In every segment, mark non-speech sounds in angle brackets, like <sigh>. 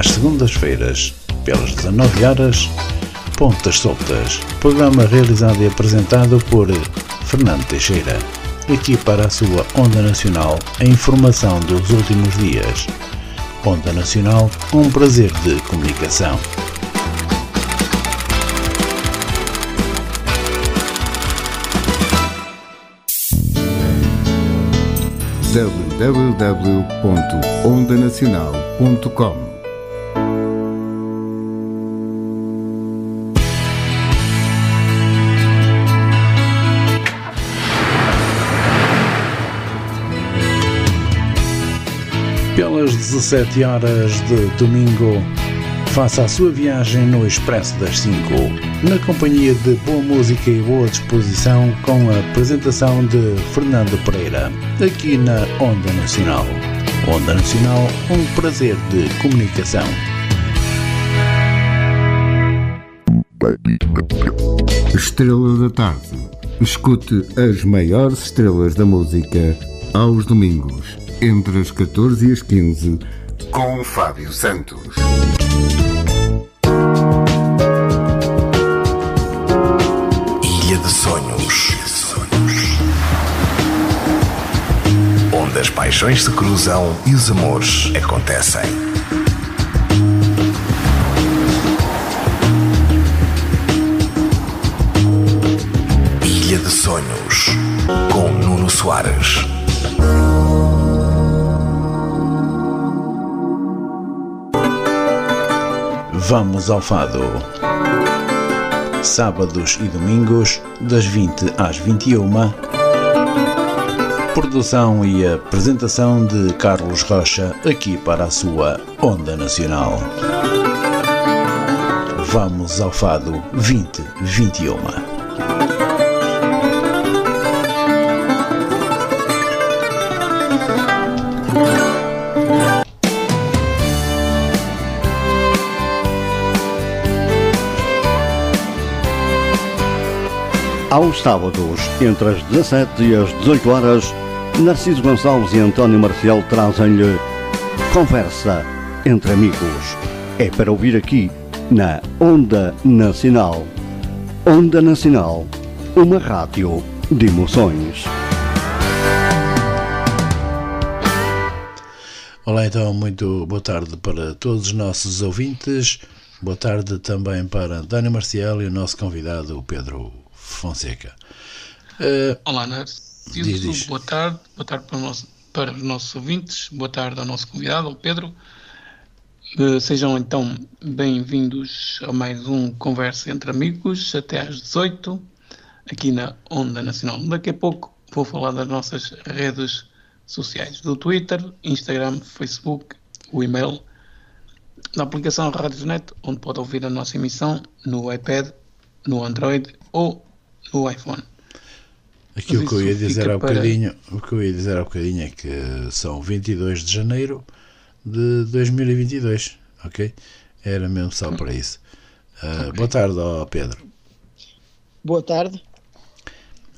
às segundas-feiras, pelas 19 horas, Pontas Soltas. Programa realizado e apresentado por Fernando Teixeira. Aqui para a sua Onda Nacional, a informação dos últimos dias. Onda Nacional, um prazer de comunicação. www.ondanacional.com 17 horas de domingo, faça a sua viagem no Expresso das 5, na companhia de boa música e boa disposição, com a apresentação de Fernando Pereira, aqui na Onda Nacional. Onda Nacional, um prazer de comunicação. Estrela da Tarde. Escute as maiores estrelas da música aos domingos, entre as 14 e as 15, com Fábio Santos. Ilha de Sonhos. Onde as paixões se cruzam e os amores acontecem. Ilha de Sonhos. Com Nuno Soares. Vamos ao Fado. Sábados e domingos, das 20 às 21. Produção e apresentação de Carlos Rocha, aqui para a sua Onda Nacional. Vamos ao Fado 2021. Aos sábados, entre as 17 e as 18 horas, Narciso Gonçalves e António Marcial trazem-lhe Conversa entre Amigos. É para ouvir aqui na Onda Nacional. Onda Nacional, uma rádio de emoções. Olá, então, muito boa tarde para todos os nossos ouvintes. Boa tarde também para António Marcial e o nosso convidado, Pedro Fonseca. Uh, Olá, Narciso. Boa tarde. Boa tarde para, nosso- para os nossos ouvintes. Boa tarde ao nosso convidado, ao Pedro. Eh, Sejam então bem-vindos a mais um Conversa entre Amigos, até às 18, aqui na Onda Nacional. Daqui a pouco vou falar das nossas redes sociais, do Twitter, Instagram, Facebook, o e-mail, na aplicação Radiosnet, onde pode ouvir a nossa emissão no iPad, no Android ou no iPhone. Aquilo Mas que eu ia dizer há para- bocadinho, o que eu ia dizer há bocadinho é que são 22 de janeiro de 2022, ok? Era mesmo só para isso. Uh, Boa tarde, ó Pedro. Boa tarde.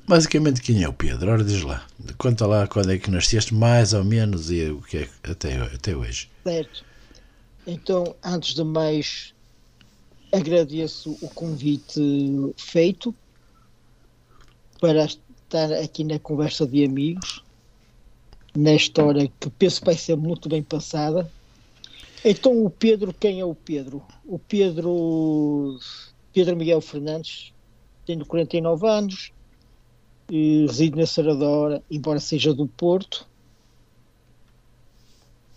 Basicamente, quem é o Pedro? Ora, diz lá. Conta lá quando é que nasceste, mais ou menos, e o que é que- até, até hoje. Certo. Então, antes de mais, agradeço o convite feito para estar aqui na conversa de amigos, nesta hora que penso que vai ser muito bem passada. Então, o Pedro, quem é o Pedro? O Pedro, Pedro Miguel Fernandes, tenho 49 anos, resido na Saradora, embora seja do Porto.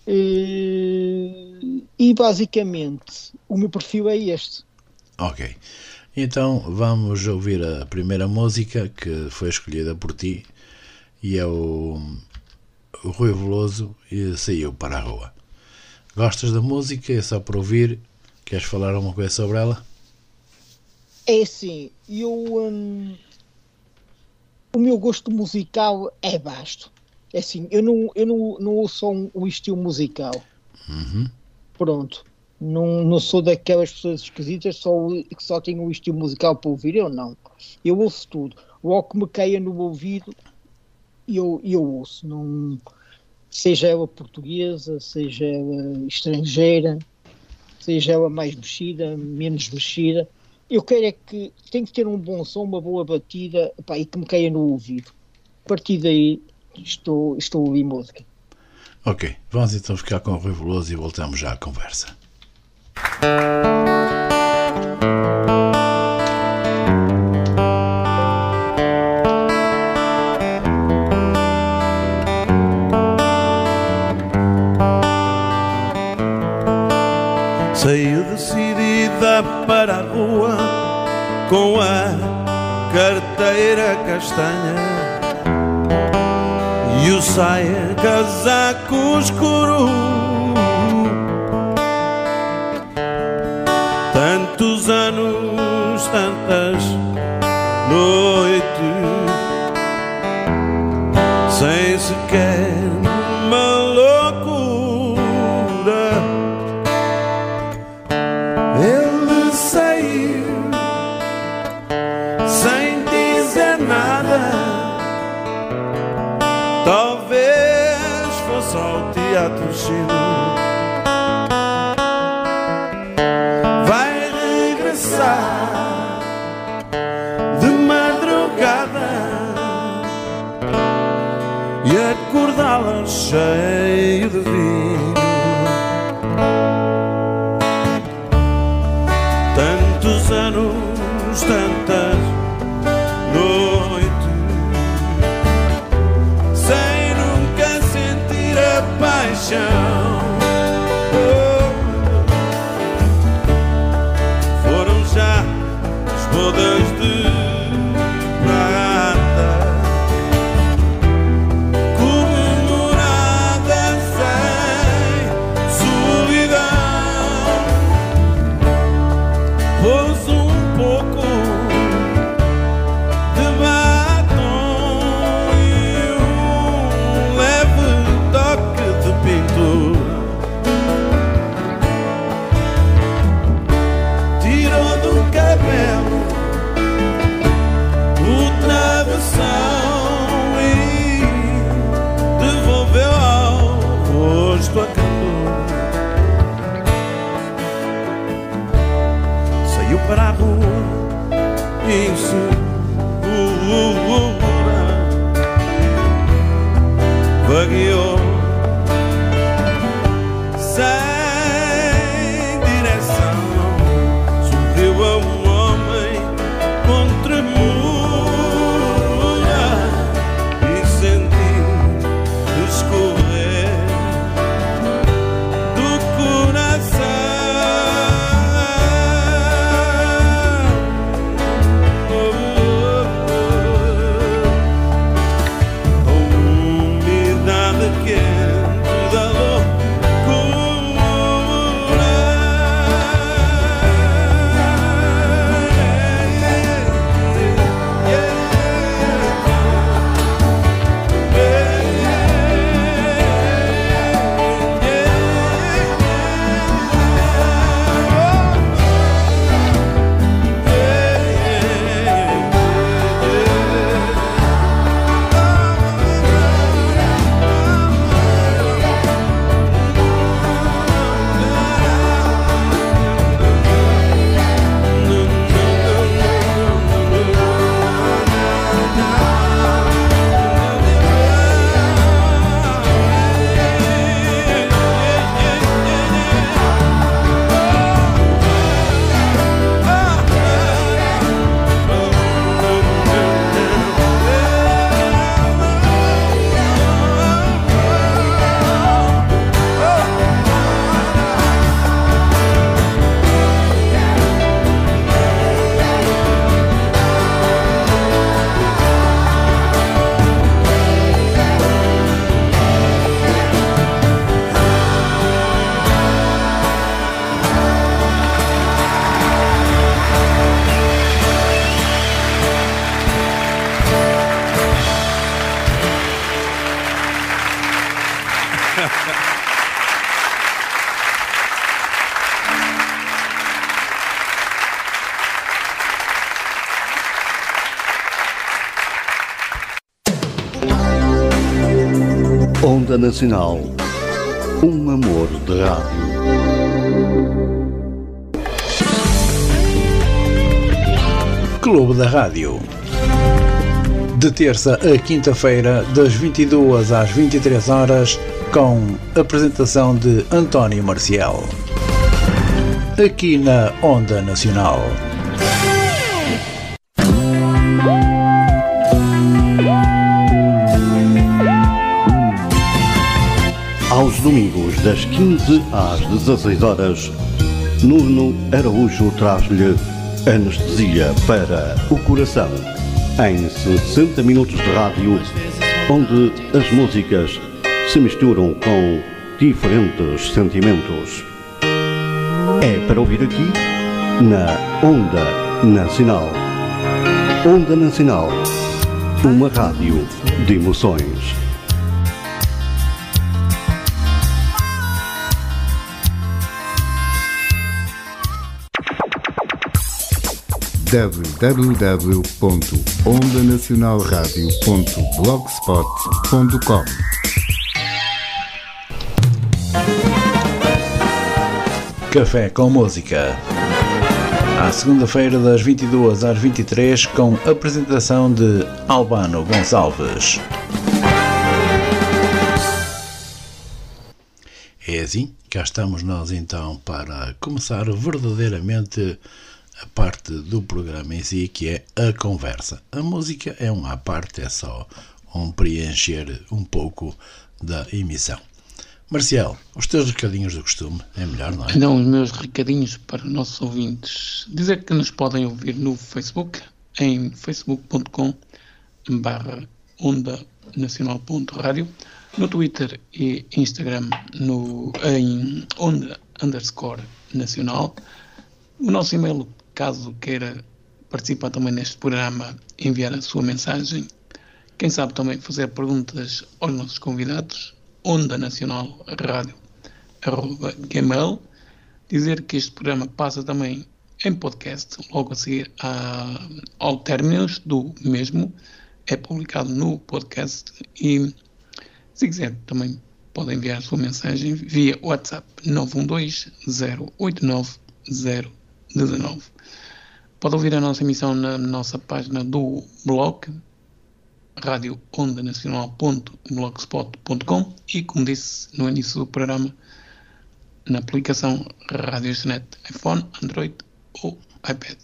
E basicamente o meu perfil é este. Ok. Então vamos ouvir a primeira música que foi escolhida por ti e é o, o Rui Veloso e saiu para a rua. Gostas da música? É só para ouvir? Queres falar alguma coisa sobre ela? É assim, eu hum, o meu gosto musical é vasto. É assim, eu não, eu não, não ouço um, um estilo musical. Uhum. Pronto. Não, não sou daquelas pessoas esquisitas só, que só têm o estilo musical para ouvir, eu não. Eu ouço tudo. Logo que me caia no ouvido, eu, eu ouço. Não, seja ela portuguesa, seja ela estrangeira, seja ela mais mexida, menos mexida. Eu quero é que tem que ter um bom som, uma boa batida pá, e que me caia no ouvido. A partir daí estou, estou a ouvir música. Ok, vamos então ficar com o Rui Veloso e voltamos já à conversa. Saiu decidida para a rua com a carteira castanha e o saia casaco escuro. tantas noites sem sequer cheio de vida. Nacional. Um amor de rádio. Clube da Rádio. De terça a quinta-feira, das 22 às 23 horas, com apresentação de António Marcial. Aqui na Onda Nacional. Domingos, das 15 às 16 horas, Nuno Araújo traz-lhe anestesia para o coração. Em 60 minutos de rádio, onde as músicas se misturam com diferentes sentimentos. É para ouvir aqui na Onda Nacional. Onda Nacional, uma rádio de emoções. www.ondanacionalradio.blogspot.com Café com Música. À segunda-feira, das 22 às 23, com apresentação de Albano Gonçalves. É assim, cá estamos nós então para começar verdadeiramente a parte do programa em si, que é a conversa. A música é uma parte, é só um preencher um pouco da emissão. Marcial, os teus recadinhos do costume, é melhor, não é? Então, os meus recadinhos para os nossos ouvintes. Dizer que nos podem ouvir no Facebook, em facebook.com barra onda no Twitter e Instagram no, em onda underscore nacional, o nosso e-mail, caso queira participar também neste programa, enviar a sua mensagem, quem sabe também fazer perguntas aos nossos convidados, Onda Nacional Rádio, arroba gmail, dizer que este programa passa também em podcast, logo a seguir a, ao término do mesmo, é publicado no podcast e se quiser também pode enviar a sua mensagem via WhatsApp 912 089 019. Pode ouvir a nossa emissão na nossa página do blog radioondanacional.blogspot.com e, como disse no início do programa, na aplicação Radiosnet iPhone, Android ou iPad.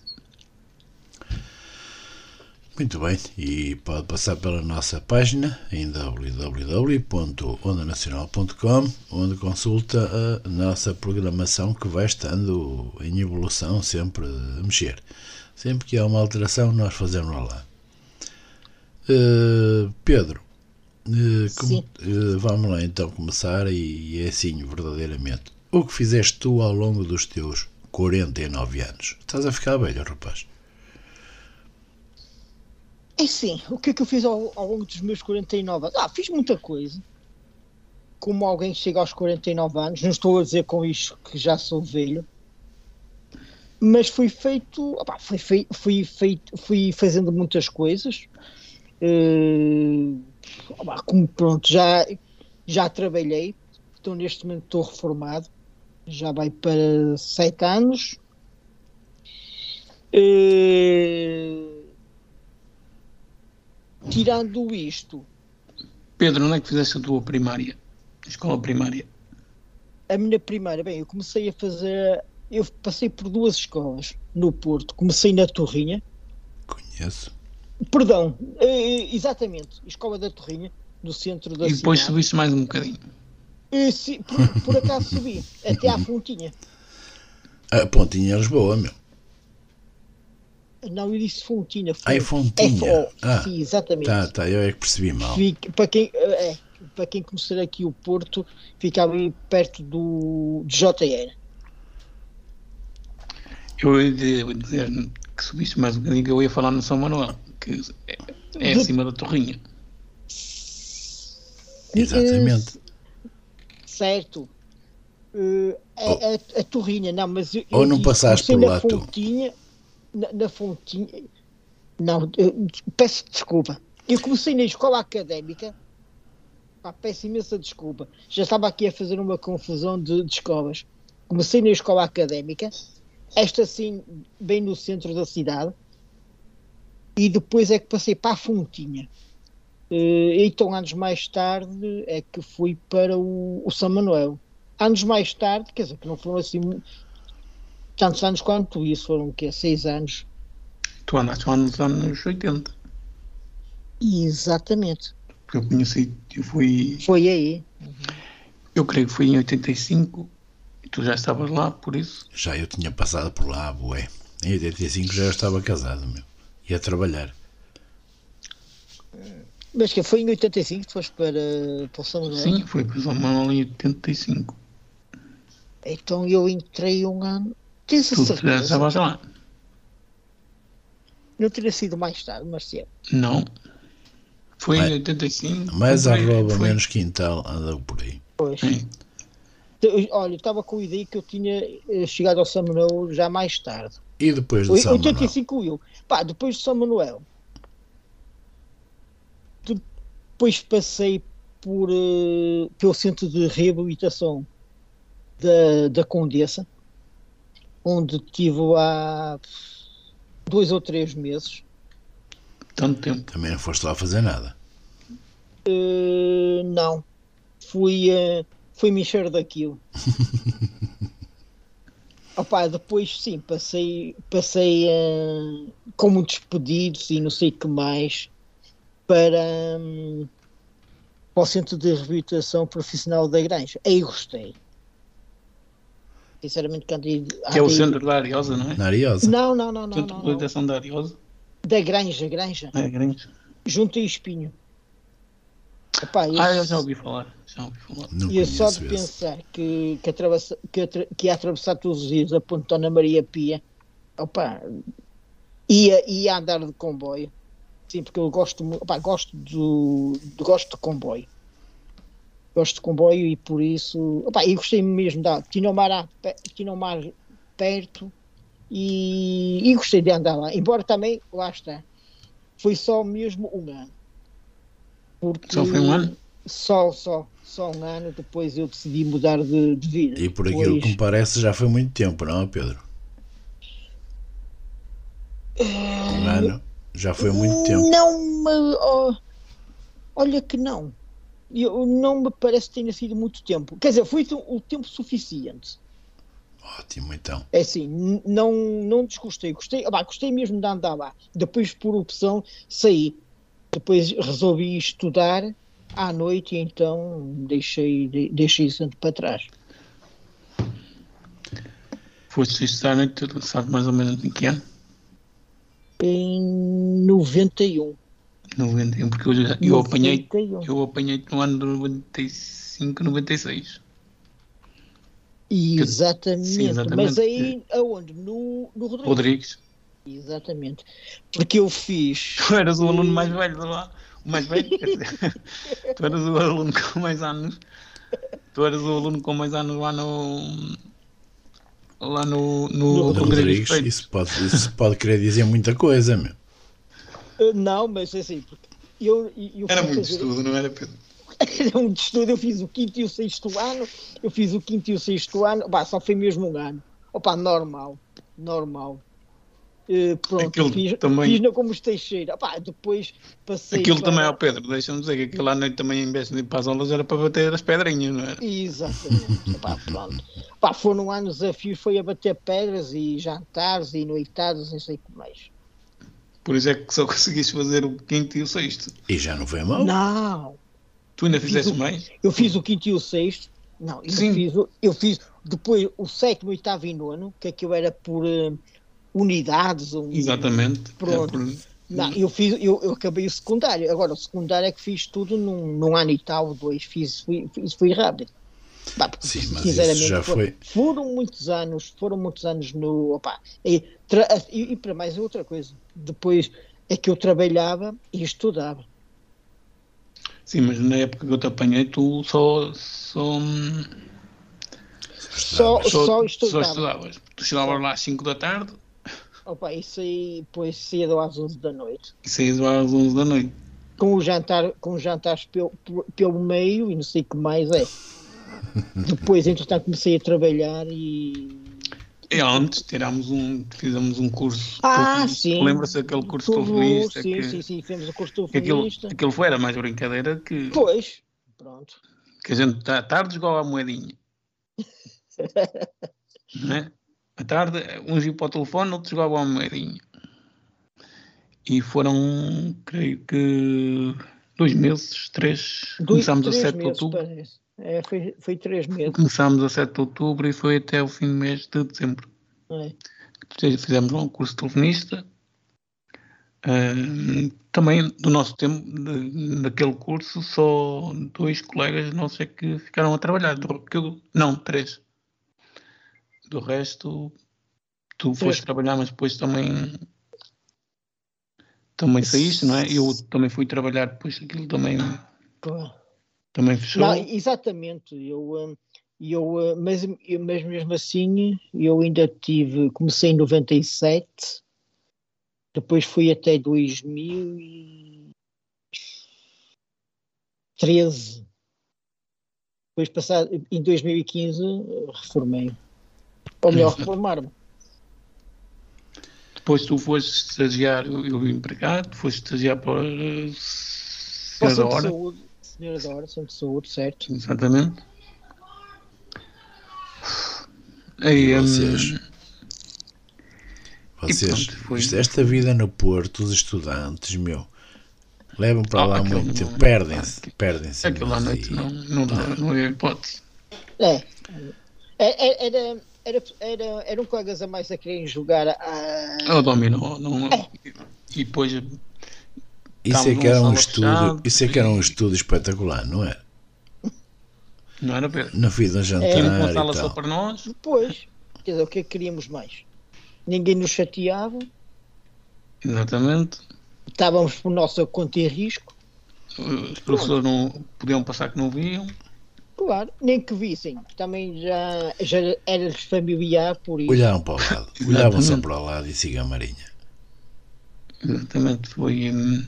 Muito bem, e pode passar pela nossa página em www.ondanacional.com, onde consulta a nossa programação que vai estando em evolução, sempre a mexer. Sempre que há uma alteração, nós fazemos lá. Uh, Pedro, uh, como, uh, vamos lá então começar e, e é assim, verdadeiramente. O que fizeste tu ao longo dos teus 49 anos? Estás a ficar velho, rapaz. É sim, o que é que eu fiz ao, ao, longo dos meus 49 anos? Ah, fiz muita coisa. Como alguém chega aos 49 anos, não estou a dizer com isto que já sou velho, mas fui feito, opa, fui, fei, fui, feito, fui fazendo muitas coisas. Uh, opa, como pronto, já, já trabalhei, então neste momento estou reformado, já vai para 7 anos. Uh, tirando isto. Pedro, onde é que fizeste a tua primária? Escola primária? A minha primária, bem, eu comecei a fazer. Eu passei por duas escolas no Porto. Comecei na Torrinha. Conheço. Perdão, exatamente. Escola da Torrinha, no centro da E depois cidade. subiste mais um bocadinho. E, se, por, por acaso subi, até à Fontinha. A Pontinha é Lisboa, meu. Não, eu disse Fontinha. Ah, é Fontinha. F-O, Ah, sim, exatamente. Tá, tá, eu é que percebi mal. Fica- para, quem, é, para quem conhecer aqui o Porto, fica ali perto do de JR. Eu ia dizer que subiste mais um bocadinho que eu ia falar no São Manuel, que é, é acima da Torrinha. Exatamente. Certo. Eh, a, a, a Torrinha, não, mas eu, Ou não passaste por lá, tu? Na, na Fontinha, não, eu peço desculpa. Eu comecei na escola académica, pá, peço imensa desculpa. Já estava aqui a fazer uma confusão de, de escolas. Comecei na escola académica, esta sim, bem no centro da cidade. e depois é que passei para a Fontinha. Eh, então, anos mais tarde, é que fui para o, o São Manuel. Anos mais tarde, quer dizer, que não foram assim tantos anos quanto isso, foram o quê? Seis anos. Tu andaste lá nos anos 80. Exatamente. Porque eu conheci, eu fui. Foi aí. Eu creio que foi em 85 e tu já estavas lá, por isso. Já eu tinha passado por lá, bué. Em 85 já eu estava casado, meu. Ia trabalhar. Mas que foi em 85 que tu foste para, para o São Manuel? Sim, foi para o São Manuel em 85. Então eu entrei um ano. Tens a Tu já certeza? estavas lá? Não teria sido mais tarde, mas sim. Não. Foi Mais- em 85. Mais arroba, foi- menos quintal, andou por aí. Pois. Sim. Eu- Olha, eu estava com a ideia que eu tinha eh, chegado ao São Manuel já mais tarde. E depois do Oi- São Manuel? 85 eu. Pá, depois de São Manuel. Depois passei por, eh, pelo centro de reabilitação da, da Condessa, onde estive lá dois ou três meses. Tanto tempo. Também não foste lá fazer nada. Eh, não. Fui, eh, fui me encher daquilo. <laughs> Opa, depois sim, passei, passei eh, com muitos pedidos e não sei o que mais para, hum, para o Centro de Reabilitação Profissional da Granja. Aí gostei. Sinceramente, que andei, Que é o centro da Ariosa, não é? Na Ariosa. Não, não, não, não, Centro de reabilitação da Ariosa. Da Granja, Granja. É grande. Junto a Espinho. Epá, Ah, esse- eu já ouvi falar. Já ouvi falar. Não E eu só de esse. pensar que, que, atravessa, que, atra- que ia atravessar todos os dias a Ponte Ana Maria Pia, opa, ia, ia andar de comboio. Sim, porque eu gosto, opa, gosto, do, gosto de comboio. Gosto de comboio e por isso. Opa, e gostei mesmo da. Tinha o mar, a tinha o mar perto e, e gostei de andar lá. Embora também, lá está, foi só mesmo um ano. Porque Só foi um ano? Só, só, só um ano. Depois eu decidi mudar de, de vida. E por aquilo Depois- que me parece já foi muito tempo, não é, Pedro? Um ano já foi muito tempo. Não me. oh, olha que não. Eu, não me parece que tenha sido muito tempo. Quer dizer, foi o tempo suficiente. Ótimo, então. É assim, não, não desgostei. Gostei, ah, gostei mesmo de andar lá. Depois, por opção, saí. Depois resolvi estudar à noite e então deixei, de- deixei isso para trás. Foste estudar à noite, tu sabe mais ou menos em que ano? Em 91. 91, porque eu, já- eu apanhei 91. eu apanhei no ano de 95, 96. Exatamente. Sim, exatamente. Mas aí, aonde? No, no Rodrigues. Rodrigues. Exatamente. Porque eu fiz. <laughs> Tu eras o aluno mais velho de lá. O mais velho, quer dizer, <laughs> tu eras o aluno com mais anos. Tu eras o aluno com mais anos lá no. Lá no, no, No Rodrigues. Rodrigues, isso pode, isso pode querer dizer muita coisa, meu. Uh, Não, mas assim, porque eu, eu Era muito fazer- estudo, não era, Pedro? <laughs> Era muito estudo, eu fiz o quinto e o sexto ano, eu fiz o quinto e o sexto ano, pá, só foi mesmo um ano. Opa, normal, normal. Uh, pronto, Aquilo fiz, também- fiz na como Teixeira. Opá, depois passei. Aquilo para- também, ó Pedro, deixa-me dizer que aquilo à noite também, em vez de ir para as aulas, era para bater as pedrinhas, não era? Exatamente. Opá, pronto. Opá, foram anos desafios, foi a bater pedras e jantares e noitadas, não sei o que mais. Por isso é que só <laughs> conseguiste fazer o quinto e o sexto. E já não foi mal. Não, Tu ainda Fiz fizeste o- mais? Eu fiz o quinto e o sexto. Não, eu Sim. fiz, eu fiz depois o sétimo, oitavo e nono, que aquilo era por eh, unidades. um- Exatamente. Pronto. É por- Não, eu, fiz, eu, eu acabei o secundário. Agora, o secundário é que fiz tudo num, num ano e tal, dois. Fiz, fui, fiz, fui rápido. Pá, porque, Sim, mas sinceramente, isso já foi- foram muitos anos, foram muitos anos no. Opa, e, tra- e, e para mais é outra coisa. Depois é que eu trabalhava e estudava. Sim, mas na época que eu te apanhei, tu só. só, hum, Só, só, só só estudava. estudavas. Tu chegavas lá às 5 da tarde Opa, isso aí, depois cedo às 11 da noite. saías lá às 11 da noite. Com o jantar, com os jantares pelo, pelo meio e não sei o que mais é. <laughs> Depois, entretanto, comecei a trabalhar e, E antes tirámos um, fizemos um curso. Ah, telefonista. sim. Lembra-se daquele curso Tudo, telefonista? sim, que, sim, sim, fizemos o curso que aquilo, telefonista. aquilo foi, era mais brincadeira que, Pois, pronto. que a gente à tarde jogava a moedinha. <laughs> Não é? À tarde, uns iam para o telefone, outros jogavam a moedinha. E foram, creio que, dois meses, três. Dois, Começámos a três 7 de outubro. parece. É, foi, foi três meses. Começámos a 7 de outubro e foi até o fim do mês de dezembro. É. Fizemos lá um curso de telefonista. Ahm, também do nosso tempo, de- naquele curso, só dois colegas nossos é que ficaram a trabalhar. Do, eu- não, três. Do resto, tu foste trabalhar, mas depois também também saíste, não é? Eu também fui trabalhar, depois aquilo também, Pô. Também fechou. Não, exatamente. Eu, hum, eu, uh, mas, mas mesmo assim, eu ainda tive. Comecei em 97, depois fui até 2013. Depois, passado, em 2015, reformei. Ou melhor, reformar-me. Depois tu foste estagiar, eu, eu empregado, foste estagiar para Para o Senhora da Centro de Hora. Saúde, Senhora da Hora, de Saúde, certo? Exatamente. Aí, hum, vocês? Vocês, pronto, esta vida no Porto, os estudantes, meu, levam para Ah, lá muito não- tempo, perdem-se, aquilo- perdem-se. mas noite não, não, dá, não havia hipótese. É. É- é- Era, era, era, eram colegas a mais a quererem jogar a. É o dominó. Não, e depois, Isso é que era um estudo, fechada isso é que era um estudo espetacular, não é? não era Pedro. Na vida um jantar Tínhamos uma e sala só para nós. Depois, quer dizer, o que é que queríamos mais? Ninguém nos chateava, Exatamente. estávamos por nossa conta e risco, Os professores não podiam passar que não viam. claro, nem que vissem. Também já, já era familiar, por isso. Olhavam para o lado, olhavam só para o lado e siga a marinha. Exatamente. Foi. hum,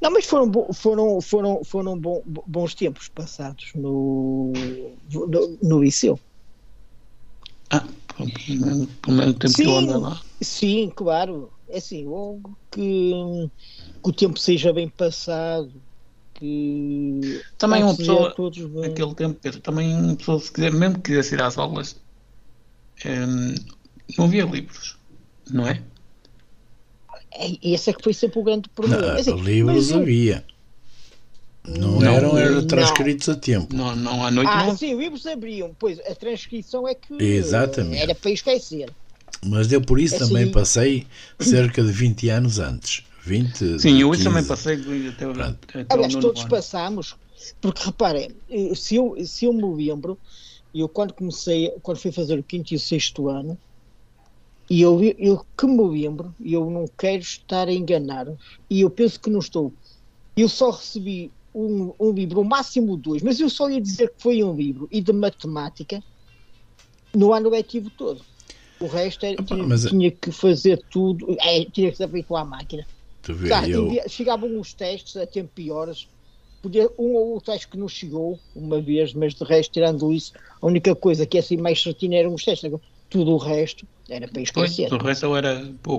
Não, mas foram, foram, foram, foram bons tempos passados no, no, no liceu. Ah, pelo menos o tempo que eu Sim. ando lá. Sim, claro. É assim, logo que, que o tempo seja bem passado, que Também uma pessoa, a todos bem. naquele tempo, Pedro, também uma pessoa, se quiser, mesmo que quisesse ir às aulas, hum, não havia livros, não é? É, esse é que foi sempre o grande problema. Não, assim, livros eu- havia. Não, Não, eram, eram não. transcritos a tempo. Não, não à noite Ah, não. sim, livros abriam, pois a transcrição é que Exatamente. era para esquecer. Mas eu por isso É também assim. passei cerca de 20 anos antes. 20, Sim, eu 15. isso também passei até, o- até o Aliás, todos ano. passamos, porque reparem, eh, se eu, se eu me lembro, eu quando comecei, quando fui fazer o quinto e o sexto ano, e eu, eu que me lembro, e eu não quero estar a enganar, e eu penso que não estou, eu só recebi um, um livro, o máximo dois, mas eu só ia dizer que foi um livro, e de matemática, no ano letivo todo. O resto era, Opa, tinha, mas- tinha que fazer tudo, é, tinha que ser feito à máquina. Vê, Claro, eu, chegavam os testes a tempo e horas. Podia, um ou outro acho que não chegou uma vez, mas de resto, tirando isso, a única coisa que é assim mais certinha eram os testes. Tudo o resto era para Pois, esquecer. o resto era pô,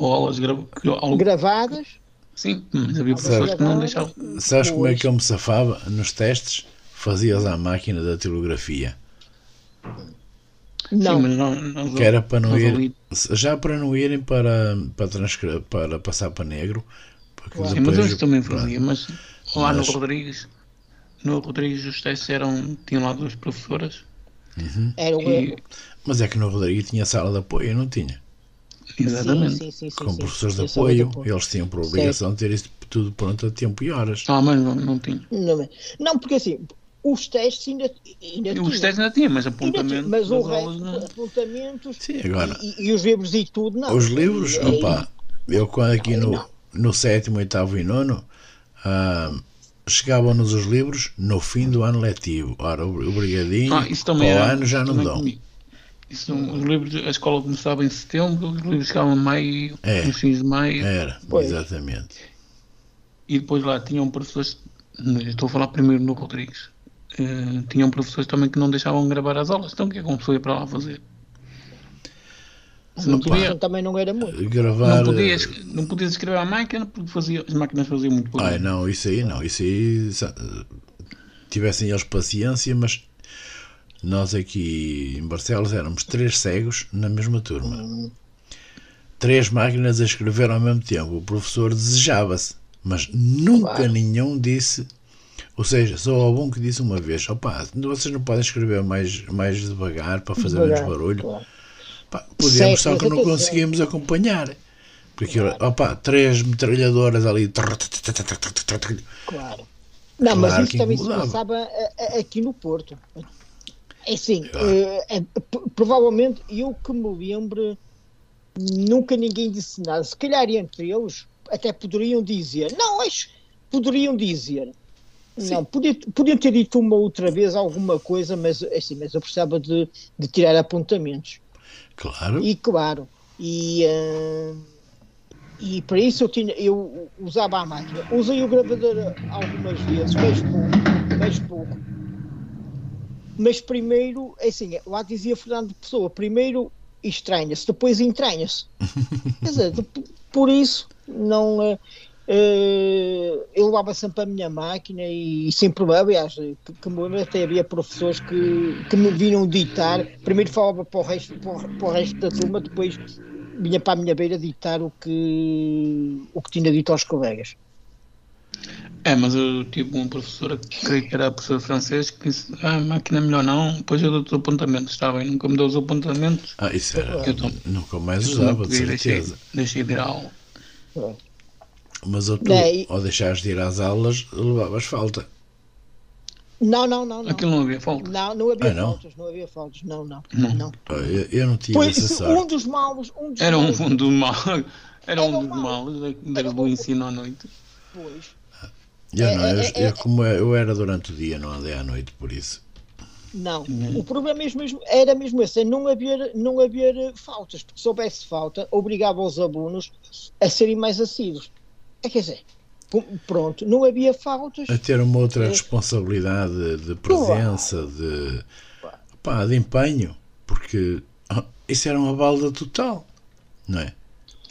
ou aulas gra... algo- Gravadas, Sim, mas havia pessoas que não deixavam. sabes como é Pois. que eu me safava nos testes? Fazias à máquina da telegrafia. Não, Sim, mas não, não, Que era para não ir. Já para não irem para, para, transcre- para passar para negro. Porque Claro. Sim, mas eu também fazia, mas lá Mas- no Rodrigues, no Rodrigues os testes eram, tinham lá duas professoras era o e, Mas é que no Rodrigo tinha sala de apoio, eu não tinha. exatamente. Sim, sim, sim, Com sim. professores de apoio, depois. eles tinham por obrigação de ter isso tudo pronto a tempo e horas. Ah, mas não, não tinha. Não, não, porque assim, os testes ainda, ainda Os tinham. testes ainda tinha, mas tinha, apontamento mas o resto, não. apontamentos Sim, agora, e, e os livros e tudo, não. os livros, É- opa, eu quando aqui Aí no, não. no sétimo, oitavo e nono, ah, chegavam-nos os livros no fim do ano letivo. Ora, o, Ah, isso também para o era, ano já não dão. comigo. Isso, os livros, a escola começava em setembro, os livros chegavam em maio, É. nos fins de maio, Era, Pois. exatamente. e depois lá tinham professores, estou a falar primeiro no Rodrigues, eh, tinham professores também que não deixavam gravar as aulas, então o que é que uma pessoa ia para lá fazer? Não podia, também não era muito. Gravar. não, podias, não podias escrever à máquina porque fazia, as máquinas faziam muito Ai, barulho. não, isso aí não. Isso aí. sa- Tivessem eles paciência, mas nós aqui em Barcelos éramos três cegos na mesma turma. Três máquinas a escrever ao mesmo tempo. O professor desejava-se, mas nunca nenhum disse. Ou seja, só houve um que disse uma vez: opá, vocês não podem escrever mais, mais devagar para fazer Devagar, menos barulho. claro. Podíamos, só que mas não atenção. conseguíamos acompanhar. Porque, aquilo, opá, três metralhadoras ali. Claro. Não, mas Claro isso que também se passava aqui no Porto. É assim, eh, é, p- provavelmente eu que me lembro, nunca ninguém disse nada. Se calhar entre eles até poderiam dizer, não, mas poderiam dizer. Não, podia, podiam ter dito uma outra vez alguma coisa, mas assim, mas eu precisava de, de tirar apontamentos. Claro. E claro, e, eh, e para isso eu, tinha, eu usava a máquina. Usei o gravador algumas vezes, mas pouco, mas pouco. Mas primeiro, é assim, lá dizia Fernando Pessoa, primeiro estranha-se, depois entranha-se. <laughs> Quer dizer, por isso, não. eh, eu levava sempre a minha máquina e, sem problema, aliás, que, que me lembro até havia professores que, que me vinham ditar, primeiro falava para o, resto, para, o, para o resto da turma, depois vinha para a minha beira ditar o que, o que tinha dito aos colegas. É, mas eu tive um professor, creio que era professor francês, que disse: ah, a máquina é melhor não, depois eu dou-te os apontamentos. Está bem, nunca me deu os apontamentos. Ah, isso era. Eu Nunca mais usava, de podia, deixei, certeza. deixei de ir à aula. Mas ou tu, Não, e- ao deixares de ir às aulas, levavas falta. Não, não, não, não. Aquilo não havia falta. Não, não havia Ah, não? faltas, não havia faltas, não, não. Não. não. Pá, Eu, eu não tive Pois, essa sorte. um dos maus, um dos Era um maus fundo mal. Era um Era dos mau. males da- da- Era do um- ensino à noite. depois. Eu, não, É, eu, é, é, eu como eu era durante o dia, não andei à noite, por isso. Não, o problema mesmo, mesmo- era mesmo esse, é não haver, não haver faltas, porque se houvesse falta, obrigava os alunos a serem mais assíduos. É, quer dizer, pronto, não havia faltas, A ter uma outra É. responsabilidade de presença, de, pá, de empenho, porque ah, isso era uma balda total, não é?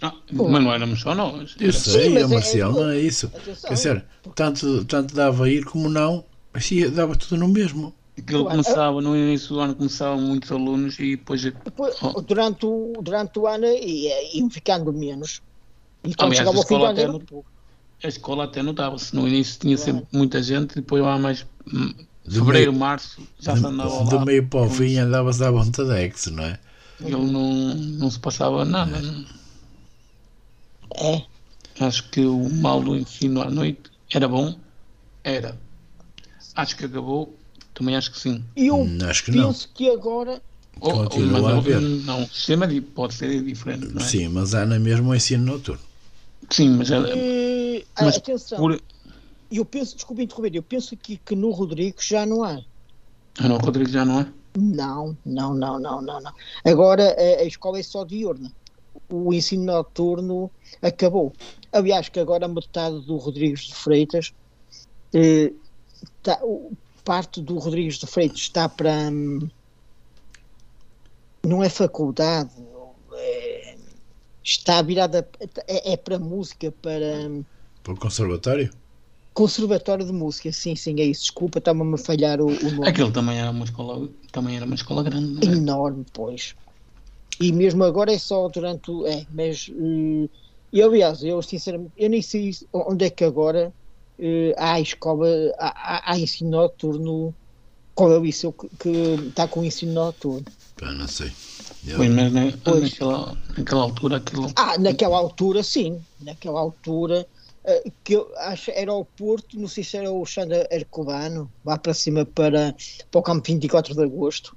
Ah, mas não éramos só nós. Eu sei, mas a é- Marcial, é- não é isso. Atenção. Quer dizer, tanto, tanto dava a ir como não, assim, dava tudo no mesmo. Aquilo começava, no início do ano começavam muitos alunos e depois depois, Oh. durante, o, durante o ano ia, iam ficando menos. E quando Aliás, chegava a ao fim do escola ano até era não- pouco. a escola até notava-se. No início tinha sempre muita gente, depois lá mais De fevereiro, meio- março, já se andava De, lá. de meio para o fim andava-se à vontadex, não é? Ele não, não se passava nada. não. É, Acho que o mal do ensino à noite era bom. Era. Acho que acabou. Também acho que sim. eu Hum, Acho que não. penso que agora Ou- ou- Continua mas a não- haver. Não, o sistema pode ser diferente, não é? Sim, mas há na mesma o ensino noturno. Sim, mas, era- eh, mas atenção, por... eu penso, desculpa interromper, eu penso aqui que no Rodrigo já não há. Ah, não, o Rodrigo já não é? Não, não, não, não, não, não. Agora a, a escola é só diurna. O ensino noturno acabou. Aliás, que agora metade do Rodrigues de Freitas eh, tá- parte do Rodrigues de Freitas está para hum, não é faculdade, é- está virada é, é para música, para Para o conservatório? conservatório de música. Sim, sim, é isso. Desculpa, estava-me a falhar o, o nome. Aquilo também era uma escola, também era uma escola grande, não é? enorme, pois. E mesmo agora é só durante o. É, mas. eh, e aliás, eu sinceramente, eu nem sei onde é que agora eh, há escola, há, há, há ensino noturno. Qual é o liceu que, que está com ensino noturno? Pá, não sei. Pois, mas na- Pois. naquela, naquela altura aquilo. Ah, naquela altura, sim. Naquela altura, eh, que eu acho era o Porto, não sei se era o Xanda Herculano, lá para cima para, para o campo 24 de Agosto.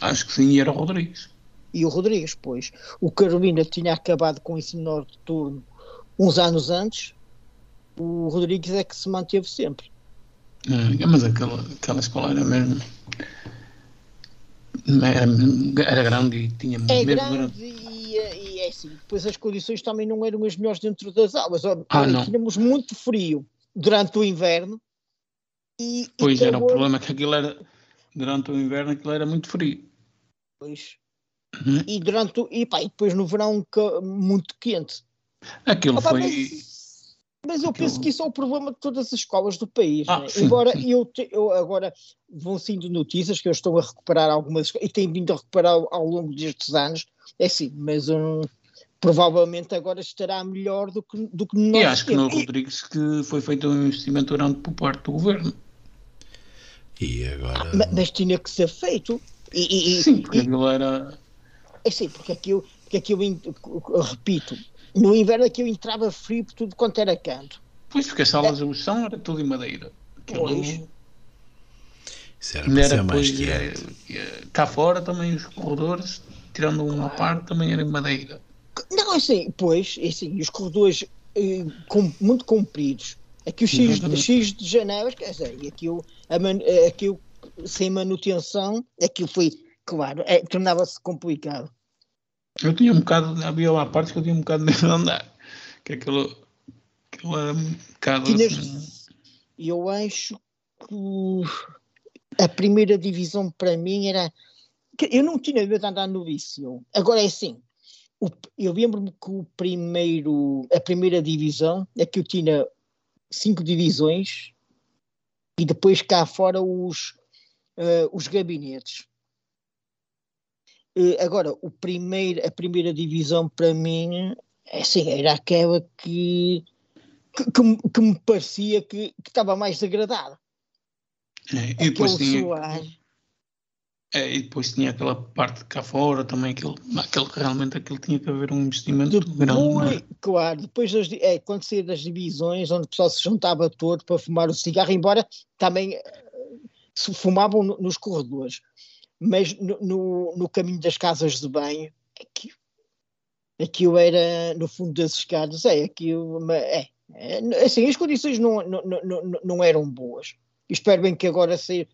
Acho que sim, e era o Rodrigues. e o Rodrigues, pois. O Carolina tinha acabado com o ensino noturno uns anos antes, o Rodrigues é que se manteve sempre. Ah, mas aquela, aquela escola era mesmo. Era, era grande e tinha É grande e, e é assim. Depois as condições também não eram as melhores dentro das aulas. Ah, não. tínhamos muito frio durante o inverno. E, e Pois era o problema que aquilo era. Durante o inverno aquilo era muito frio. depois. uhum. e durante e, pá, e depois no verão muito quente. Aquilo Opa, foi. Mas, mas eu Aquilo... penso que isso é o problema de todas as escolas do país. Ah, né? sim, Embora sim. Eu, te, eu agora vão sendo notícias que eu estou a recuperar algumas e tenho vindo a recuperar ao, ao longo destes anos, é sim, mas um, provavelmente agora estará melhor do que, do que nós. E acho que no Rodrigues que foi feito um investimento grande por parte do governo. E agora. Ah, mas, mas, tinha que ser feito. E, e, sim, porque e, aquilo era. É sim, porque aquilo, porque aquilo eu repito, no inverno aquilo entrava frio por tudo quanto era canto. Pois, porque as salas é. de chão era tudo em madeira. Pois. Isso era para ser mais quente. Cá fora também os corredores, tirando uma parte, também era em madeira. Não, assim, pois, é assim, os corredores eh, com, muito compridos. Aqui o X, X de janeiro, quer dizer, e aquilo, a man, eh, aquilo sem manutenção, aquilo foi, claro, é, tornava-se complicado. Eu tinha um bocado, havia lá partes que eu tinha um bocado de medo de andar, que aquilo, aquilo era um bocado assim. Eu acho que a primeira divisão para mim era. Eu não tinha medo de andar no vício. Agora é assim, eu lembro-me que o primeiro, a primeira divisão é que eu tinha cinco divisões e depois cá fora os, uh, os gabinetes. Uh, agora, o primeiro, a primeira divisão para mim é assim, era aquela que, que, que, que me parecia que, estava mais degradada. É, e depois tinha, é, e depois tinha aquela parte de cá fora também, aquele, aquele, realmente aquilo tinha que haver um investimento depois, grande. É? Claro, depois das, é, quando saía das divisões, onde o pessoal se juntava todo para fumar o cigarro, embora também eh, se fumavam no, nos corredores, mas no, no, no, caminho das casas de banho, aquilo, aquilo era no fundo das escadas, é, aquilo, é, é assim, as condições não, não, não, não eram boas. Espero bem que agora seja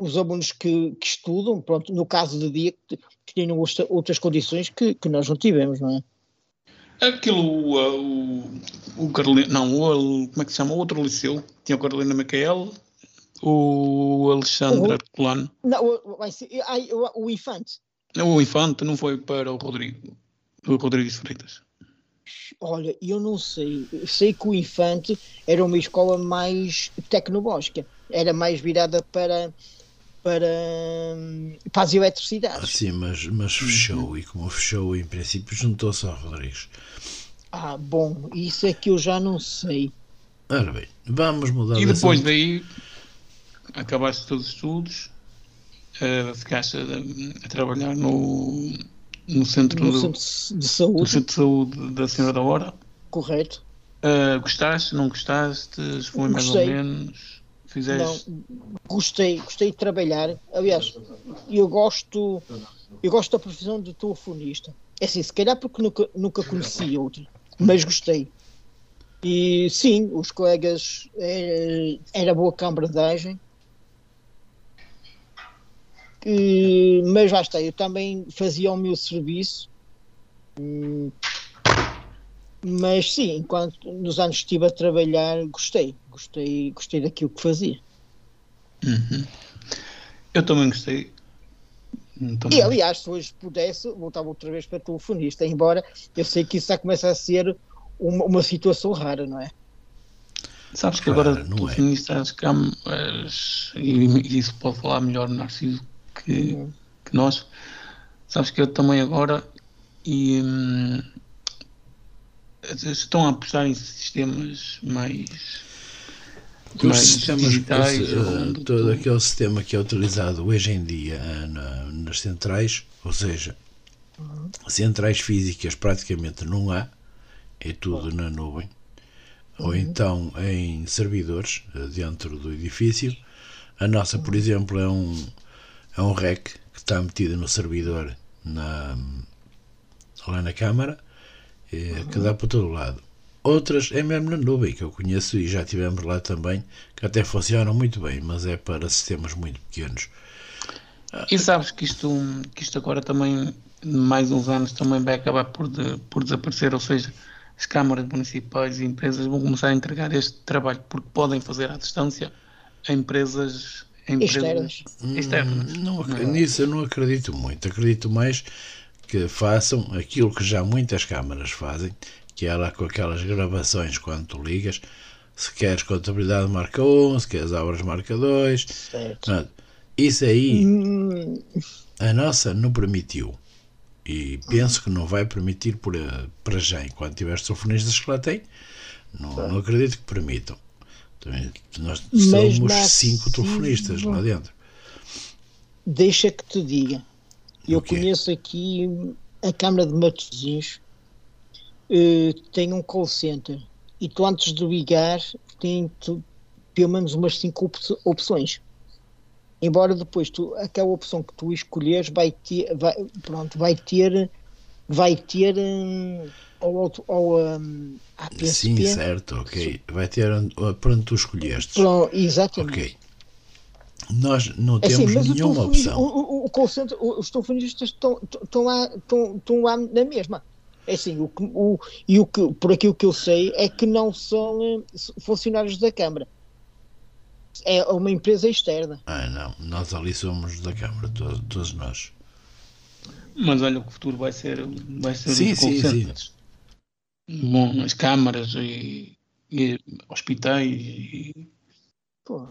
os alunos que, que, estudam, pronto, no caso de dia, que, que tinham outras condições que, que nós não tivemos, não é? Aquilo, o, o, o Carolina, não, o, como é que se chama? O outro liceu, tinha o Carolina Micael, o Alexandre Colano. Não, o, o, o Infante. O Infante não foi para o Rodrigo, o Rodrigues Freitas. Olha, eu não sei. Sei que o Infante era uma escola mais tecnológica, era mais virada para para, para as eletricidades. sim, mas, mas fechou, uhum. e como fechou, em princípio, juntou-se ao Rodrigues. Ah, bom, isso é que eu já não sei. Ora bem, vamos mudar E depois assunto. daí, acabaste todos os estudos, uh, ficaste a, a, trabalhar no, no centro, no do, centro de saúde. No centro de saúde da Senhora da Hora. Correto. Uh, gostaste, não gostaste? Foi mais ou menos? Fizeste? Não, gostei, gostei de trabalhar. Aliás, eu gosto, eu gosto da profissão de telefonista. É assim, se calhar porque nunca, nunca conheci outra, mas gostei. E sim, os colegas era, era boa cambradagem. E, mas lá está, eu também fazia o meu serviço. Hum, mas sim, enquanto nos anos que estive a trabalhar, gostei. Gostei, gostei daquilo que fazia. Uhum. Eu também gostei. Também. E aliás, se hoje pudesse, voltava outra vez para telefonista, embora eu sei que isso já começa a ser uma, uma situação rara, não é? Sabes que agora é. telefonista, acho que há, e isso pode falar melhor Narciso que, uhum. que nós. Sabes que eu também agora e hum, estão a apostar em sistemas mais. Os mais sistemas, digitais, esse, todo aquele sistema que é utilizado hoje em dia uh, na, nas centrais, ou seja, uhum. centrais físicas praticamente não há, é tudo uhum. na nuvem, ou uhum. então em servidores uh, dentro do edifício. A nossa, por exemplo, é um, é um REC que está metido no servidor na, lá na Câmara é, que dá para todo lado. Outras é mesmo na nuvem, que eu conheço e já tivemos lá também, que até funcionam muito bem, mas é para sistemas muito pequenos. E sabes que isto, que isto agora também, mais uns anos, também vai acabar por, de, por desaparecer, ou seja, as câmaras municipais e empresas vão começar a entregar este trabalho porque podem fazer à distância a empresas, externas. externas. Hum, não, não, nisso eu não acredito muito. Acredito mais que façam aquilo que já muitas câmaras fazem, que é lá com aquelas gravações quando tu ligas, se queres contabilidade marca 1, se queres obras marca 2. Certo. Isso aí Hum, a nossa não permitiu. E penso que não vai permitir por, eh, para já, enquanto tiver telefonistas que lá tem, não, não acredito que permitam. Também, nós Mas somos cinco telefonistas lá dentro. deixa que te diga. Eu O quê? conheço aqui a Câmara de Matosinhos, eh, tem um call center e tu antes de ligar tem tu, pelo menos umas cinco op- opções. Embora depois tu, aquela opção que tu escolheres vai ter, vai, pronto, vai ter, vai ter hum, ao, ao, hum, à PSP. Sim, certo, ok. Vai ter para onde tu escolheste. Pronto, exatamente. Ok. Nós não É assim, temos o nenhuma telefonista- opção. O, o, o o- os telefonistas estão, estão, lá, estão, estão lá na mesma. É assim, o, o, e o que, por aquilo que eu sei é que não são eh, funcionários da Câmara. É uma empresa externa. Ah, não. Nós ali somos da Câmara, todos, todos nós. Mas olha, o futuro vai ser, vai ser Sim, os sim. Bom, as câmaras e, e hospitais e, Pô,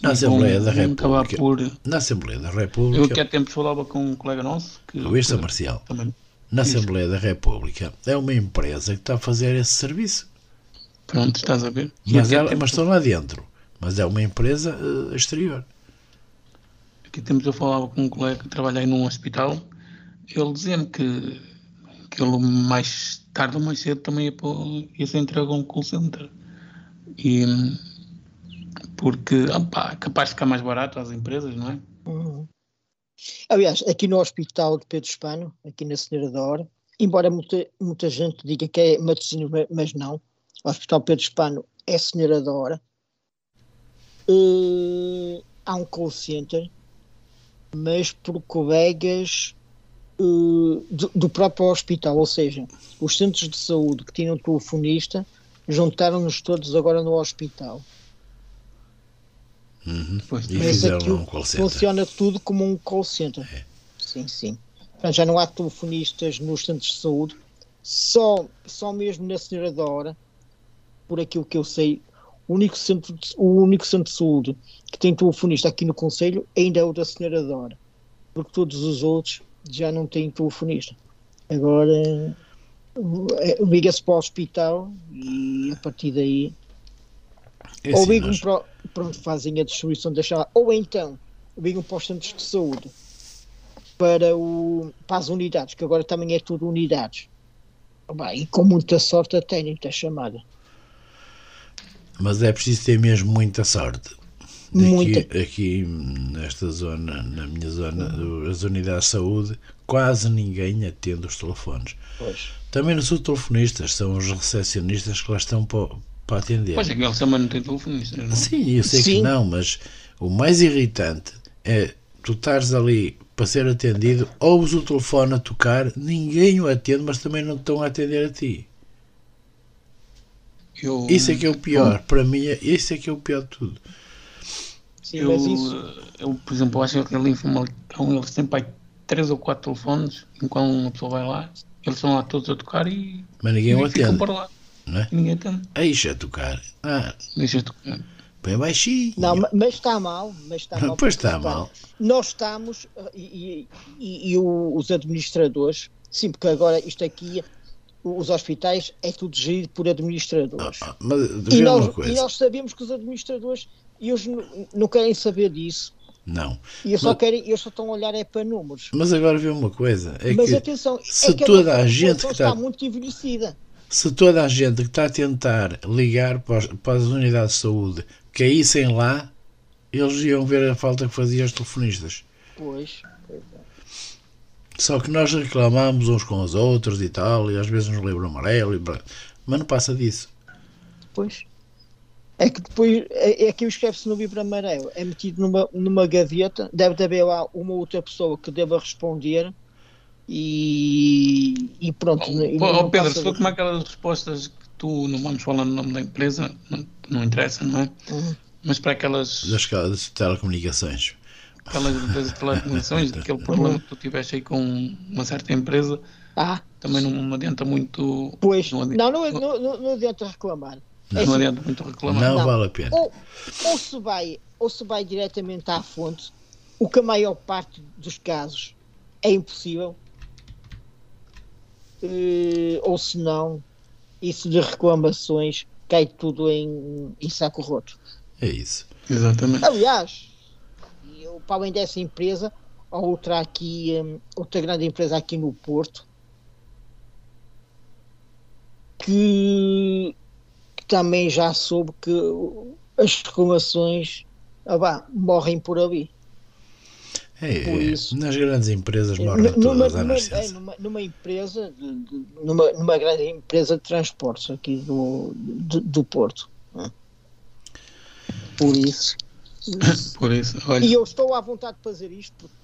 Na Assembleia vão- da República. por. Na Assembleia da Eu República. aqui há tempos falava com um colega nosso que Luís que Marcial. também Na Isso. Assembleia da República é uma empresa que está a fazer esse serviço. pronto, estás a ver? Mas, ela, tempos- mas estão lá dentro. Mas é uma empresa eh, exterior. Aqui temos eu falava com um colega que trabalha aí num hospital, ele dizia-me que, ele mais tarde ou mais cedo também ia, ia ser entregue a um call center. E porque opá, é capaz de ficar mais barato às empresas, não é? Uhum. Aliás, aqui no Hospital de Pedro Espano, aqui na Senhora da Hora, embora muita, muita gente diga que é Matosinhos, ma- mas não, o Hospital Pedro Espano é Senhora da Hora, eh, há um call center, mas por colegas eh, do, do próprio hospital, ou seja, os centros de saúde que tinham telefonista juntaram-nos todos agora no hospital. Uhum. Pois. E Mas aquilo um call center. funciona tudo como um call center. Sim, sim. Portanto, já não há telefonistas nos centros de saúde, só, só mesmo na Senhora da Hora, por aquilo que eu sei, o único centro de, o único centro de saúde que tem telefonista aqui no Conselho ainda é o da Senhora da Hora, porque todos os outros já não têm telefonista. Agora eh, liga-se para o hospital e a partir daí É ou assim, ligam nós- para, pronto, fazem a distribuição da chamada, ou então ligam para os centros de saúde para, o, para as unidades, que agora também é tudo unidades. E com muita sorte até muita chamada. Mas é preciso ter mesmo muita sorte. Muita. Aqui, aqui nesta zona, na minha zona, as unidades de saúde, quase ninguém atende os telefones. Pois. Também não são telefonistas, são os recepcionistas que lá estão para, para atender. Pois é que ele também não tem telefonista, não é? Sim, eu sei que Sim. não, mas o mais irritante é tu estares ali para ser atendido, ouves o telefone a tocar, ninguém o atende, mas também não estão a atender a ti. Eu, Isso é que é o pior, para mim, é- isso é que é o pior de tudo. Sim, eu, mas isso, eu, por exemplo, acho que ali em Famalicão eles têm pai três ou quatro telefones, enquanto uma pessoa vai lá, eles estão lá todos a tocar e, Mas ninguém o atende, para lá. não é? Ninguém atende. Aí já a tocar. Ah, Deixa tocar. bem baixinho. não, ma- mas está mal, mas está mal. Pois está mal. Nós estamos, eh, e, e- e os administradores, sim, porque agora isto aqui, os hospitais, é tudo gerido por administradores. Ah, Mas E dizer nós, uma e nós sabemos que os administradores eles não, querem saber disso. Não. E eles só Mas- querem, eles só estão a olhar é para números. Mas agora vê uma coisa. É Mas que atenção, se é que toda nossa a gente que está está- muito envelhecida. se toda a gente que está a tentar ligar para, os- para as unidades de saúde caíssem lá, eles iam ver a falta que faziam os telefonistas. Pois, Só que nós reclamamos uns com os outros e tal, e às vezes nos livro amarelo, e blá. mas não passa disso. pois. É que depois é, é que escreve-se no livro amarelo, é metido numa, numa gaveta, deve haver lá uma outra pessoa que deva responder e, e pronto. e Ó, não ó, Pedro, se for como aquelas respostas que tu não vamos falar no nome da empresa, não, não interessa, não é? Uhum. Mas para aquelas. Das, telecomunicações. aquelas empresas de telecomunicações, <laughs> daquele problema que tu tiveste aí com uma certa empresa, Ah, também não adianta muito. pois. Não Não, adianta, não, não, não, não adianta reclamar. É não adianta muito reclamar. Não, Não. vale a pena. ou, ou, se vai, ou se vai diretamente à fonte, o que a maior parte dos casos é impossível, eh, ou se não, isso de reclamações cai tudo em, em saco roto. É isso. Exatamente. Aliás, eu, para além dessa empresa, há outra aqui, hum, outra grande empresa aqui no Porto, que também já soube que as reclamações ah, vá, morrem por ali. É, Por isso. nas grandes empresas morrem N- numa, todas à numa, é, numa, numa empresa, numa, numa grande empresa de transportes aqui do, do, do Porto. né? Por isso. <coughs> Por isso, olha, E eu estou à vontade de fazer isto porque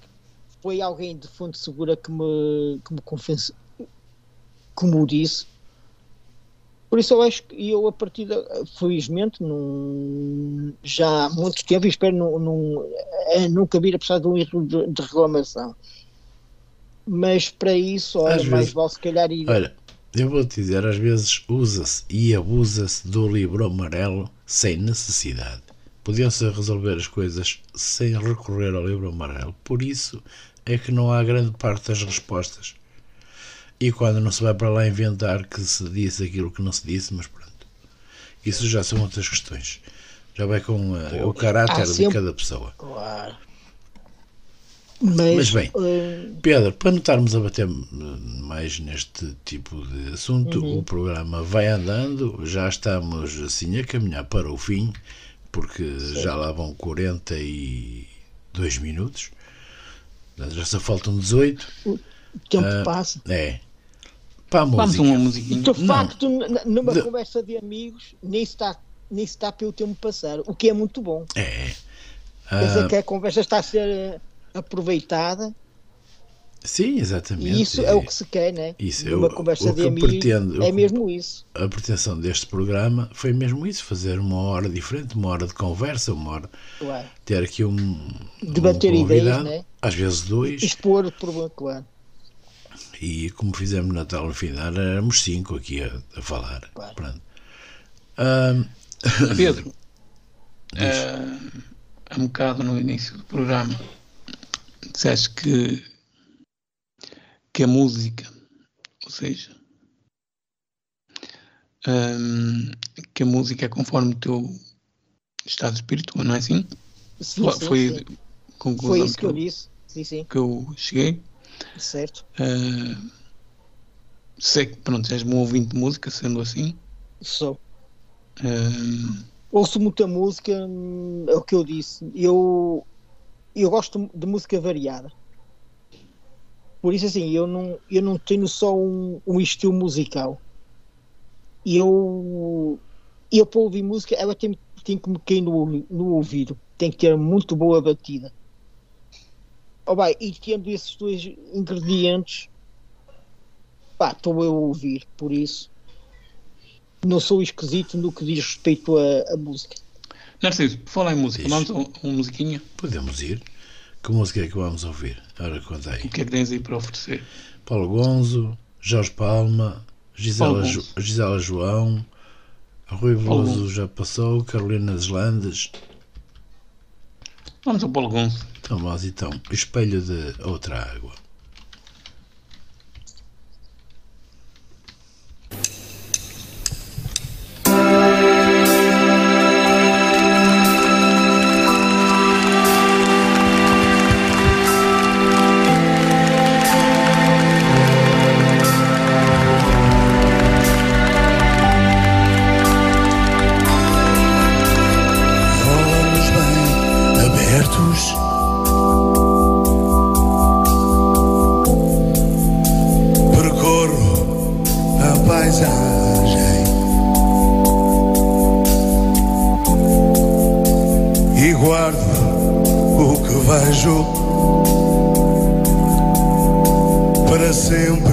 foi alguém de fonte segura que me, que me confesse, que me disse. Por isso eu acho que eu a partir da, felizmente num, já há muito tempo e espero num, num, eh, nunca vir a precisar de um erro de, de reclamação. Mas para isso, olha, Às mais vezes- vale se calhar ir. Olha, eu vou te dizer, às vezes usa-se e abusa-se do livro amarelo sem necessidade. Podiam-se resolver as coisas sem recorrer ao livro amarelo. Por isso é que não há grande parte das respostas. E quando não se vai para lá inventar que se disse aquilo que não se disse, mas pronto. Isso já são outras questões. Já vai com eh, o caráter há de sempre- cada pessoa. Claro. Mas, Mas bem, eh, Pedro, para não estarmos a bater mais neste tipo de assunto, Uhum. o programa vai andando, já estamos assim a caminhar para o fim, porque já lá vão 42 minutos, já só faltam 18. o tempo Ah, passa. É. Para a vamos música. uma musiquinha. De facto, numa De- conversa de amigos, nem se está, nem se está pelo tempo passar, o que é muito bom. É. Quer dizer Ah, que a conversa está a ser eh, aproveitada sim, exatamente. e isso é o que se quer, né? Isso, numa eu- conversa o de que eu amigos pretendo- é que- mesmo isso. a pretensão deste programa foi mesmo isso, fazer uma hora diferente, uma hora de conversa, uma hora Claro. ter aqui um, Debater um ideias, né? às vezes dois, Expor o problema, claro. E como fizemos Natal no final, éramos cinco aqui a, a falar. Claro. Pronto. Ahm, Pedro, <coughs> eh, há um bocado no início do programa, disseste que, que a música, ou seja, ehm, que a música é conforme o teu estado espiritual, não é assim? Sim, Foi- sim, Foi sim. a conclusão Foi isso que que eu eu, disse. Sim, sim, que eu cheguei. Certo. Eh, sei que, pronto, és um ouvinte de música, sendo assim. Sou. Ehm, Ouço muita música, é o que eu disse. Eu, eu gosto de música variada. Por isso, assim, eu não, eu não tenho só um, um estilo musical. Eu, eu para ouvir música, ela tem, tem que me cair no, no ouvido. Tem que ter muito boa batida. Oh, bem, e tendo esses dois ingredientes, pá, estou eu a ouvir. Por isso, não sou esquisito no que diz respeito a, a música. Narciso, por falar em música, Diz. vamos a um- uma musiquinha? podemos ir. Que música é que vamos ouvir? Ora, conta aí. O que é que tens aí para oferecer? Paulo Gonzo, Jorge Palma, Gisela, Paulo Jo- Gonzo. Gisela João, Rui Paulo Veloso já passou, Carolina das Landes. Vamos ao Paulo Gonço. Então, nós então, espelho de outra água.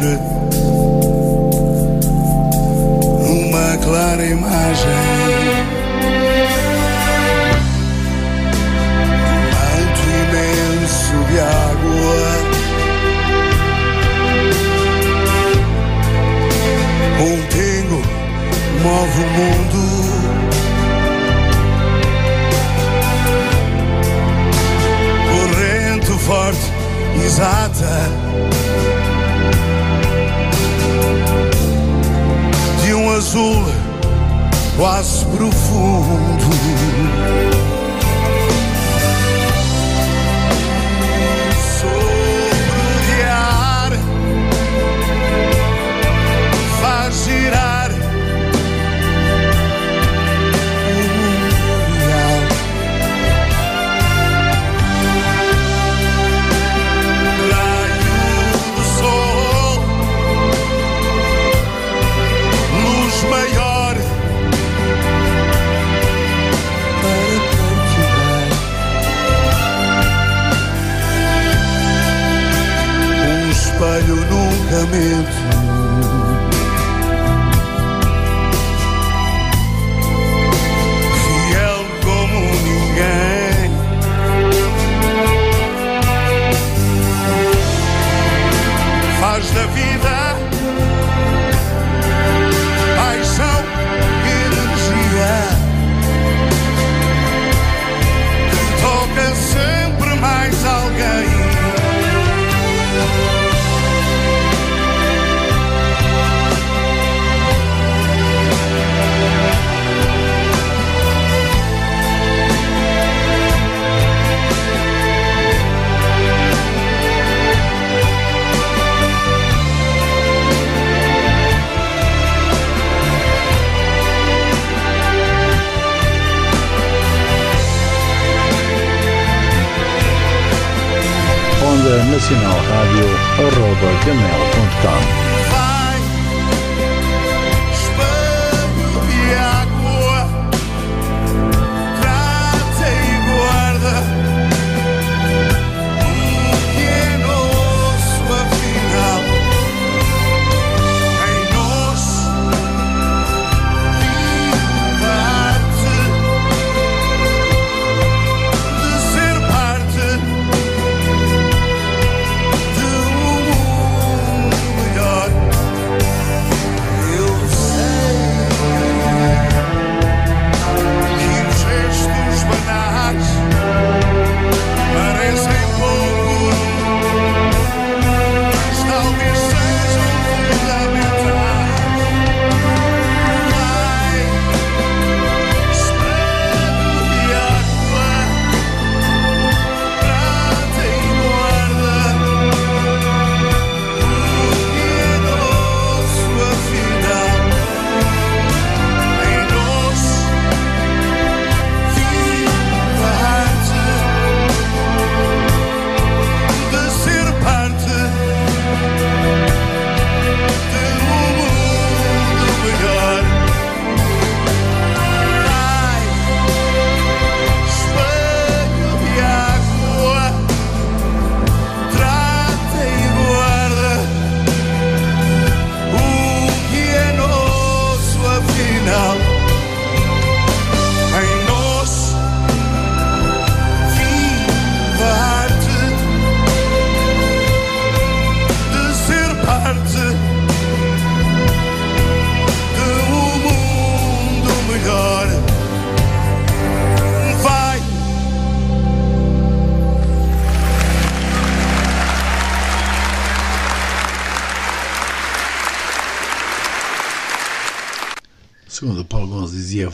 escura, uma clara imagem. de água. Um pingo move o mundo. Corrente forte, exata. Azul quase profundo. Nunca gmail.com